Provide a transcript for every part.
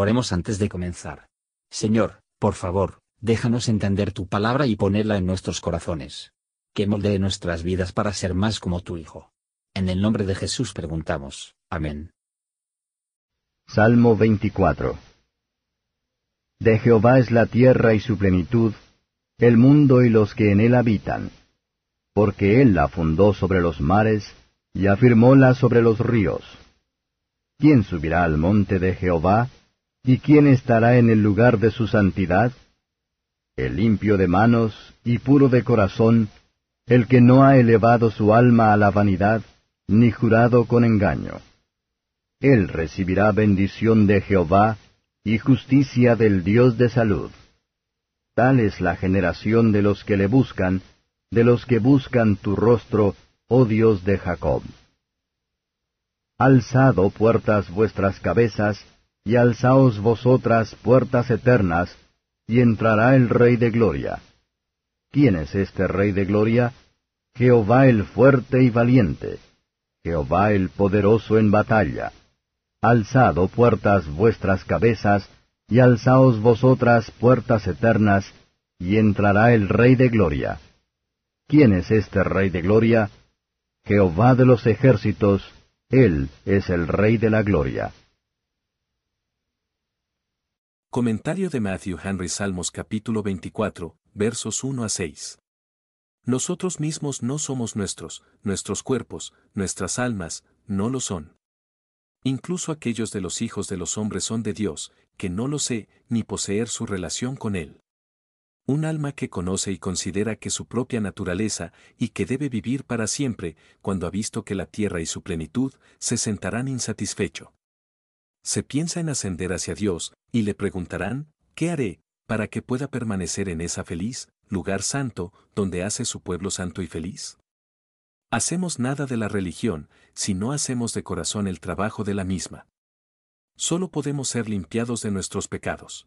Oremos antes de comenzar. Señor, por favor, déjanos entender tu palabra y ponerla en nuestros corazones. Que moldee nuestras vidas para ser más como tu Hijo. En el nombre de Jesús preguntamos. Amén. Salmo 24 De Jehová es la tierra y su plenitud, el mundo y los que en él habitan. Porque él la fundó sobre los mares, y afirmóla sobre los ríos. ¿Quién subirá al monte de Jehová? ¿Y quién estará en el lugar de su santidad? El limpio de manos y puro de corazón, el que no ha elevado su alma a la vanidad, ni jurado con engaño. Él recibirá bendición de Jehová y justicia del Dios de salud. Tal es la generación de los que le buscan, de los que buscan tu rostro, oh Dios de Jacob. Alzado oh puertas vuestras cabezas, y alzaos vosotras puertas eternas, y entrará el Rey de Gloria. ¿Quién es este Rey de Gloria? Jehová el fuerte y valiente, Jehová el poderoso en batalla. Alzado puertas vuestras cabezas, y alzaos vosotras puertas eternas, y entrará el Rey de Gloria. ¿Quién es este Rey de Gloria? Jehová de los ejércitos, Él es el Rey de la Gloria. Comentario de Matthew Henry Salmos capítulo 24, versos 1 a 6. Nosotros mismos no somos nuestros, nuestros cuerpos, nuestras almas, no lo son. Incluso aquellos de los hijos de los hombres son de Dios, que no lo sé, ni poseer su relación con Él. Un alma que conoce y considera que su propia naturaleza y que debe vivir para siempre, cuando ha visto que la tierra y su plenitud se sentarán insatisfecho se piensa en ascender hacia Dios, y le preguntarán, ¿qué haré, para que pueda permanecer en esa feliz, lugar santo, donde hace su pueblo santo y feliz? Hacemos nada de la religión, si no hacemos de corazón el trabajo de la misma. Solo podemos ser limpiados de nuestros pecados.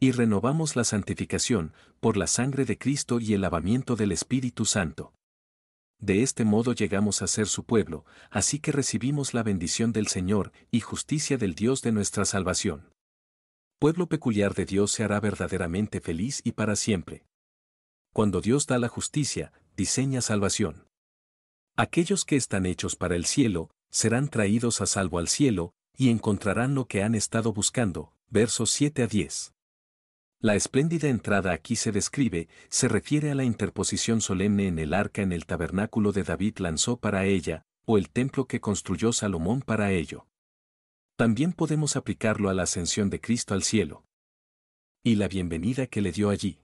Y renovamos la santificación, por la sangre de Cristo y el lavamiento del Espíritu Santo. De este modo llegamos a ser su pueblo, así que recibimos la bendición del Señor y justicia del Dios de nuestra salvación. Pueblo peculiar de Dios se hará verdaderamente feliz y para siempre. Cuando Dios da la justicia, diseña salvación. Aquellos que están hechos para el cielo, serán traídos a salvo al cielo, y encontrarán lo que han estado buscando. Versos 7 a 10. La espléndida entrada aquí se describe, se refiere a la interposición solemne en el arca en el tabernáculo de David lanzó para ella, o el templo que construyó Salomón para ello. También podemos aplicarlo a la ascensión de Cristo al cielo. Y la bienvenida que le dio allí.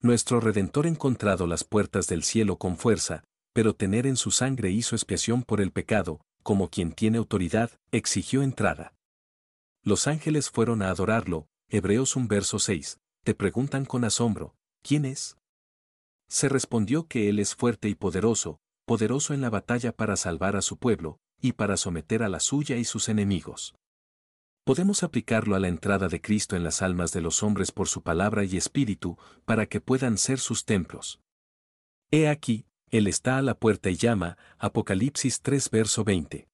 Nuestro Redentor encontrado las puertas del cielo con fuerza, pero tener en su sangre hizo expiación por el pecado, como quien tiene autoridad, exigió entrada. Los ángeles fueron a adorarlo, Hebreos 1 verso 6, te preguntan con asombro, ¿quién es? Se respondió que Él es fuerte y poderoso, poderoso en la batalla para salvar a su pueblo, y para someter a la suya y sus enemigos. Podemos aplicarlo a la entrada de Cristo en las almas de los hombres por su palabra y espíritu, para que puedan ser sus templos. He aquí, Él está a la puerta y llama, Apocalipsis 3 verso 20.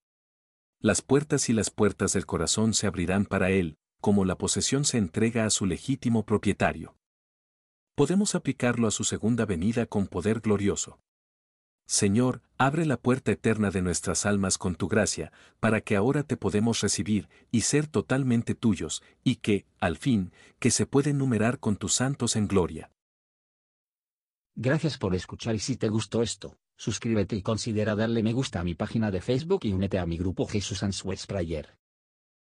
Las puertas y las puertas del corazón se abrirán para Él, como la posesión se entrega a su legítimo propietario. Podemos aplicarlo a su segunda venida con poder glorioso. Señor, abre la puerta eterna de nuestras almas con tu gracia, para que ahora te podemos recibir y ser totalmente tuyos, y que, al fin, que se pueden numerar con tus santos en gloria. Gracias por escuchar y si te gustó esto, suscríbete y considera darle me gusta a mi página de Facebook y únete a mi grupo Jesús Answers Prayer.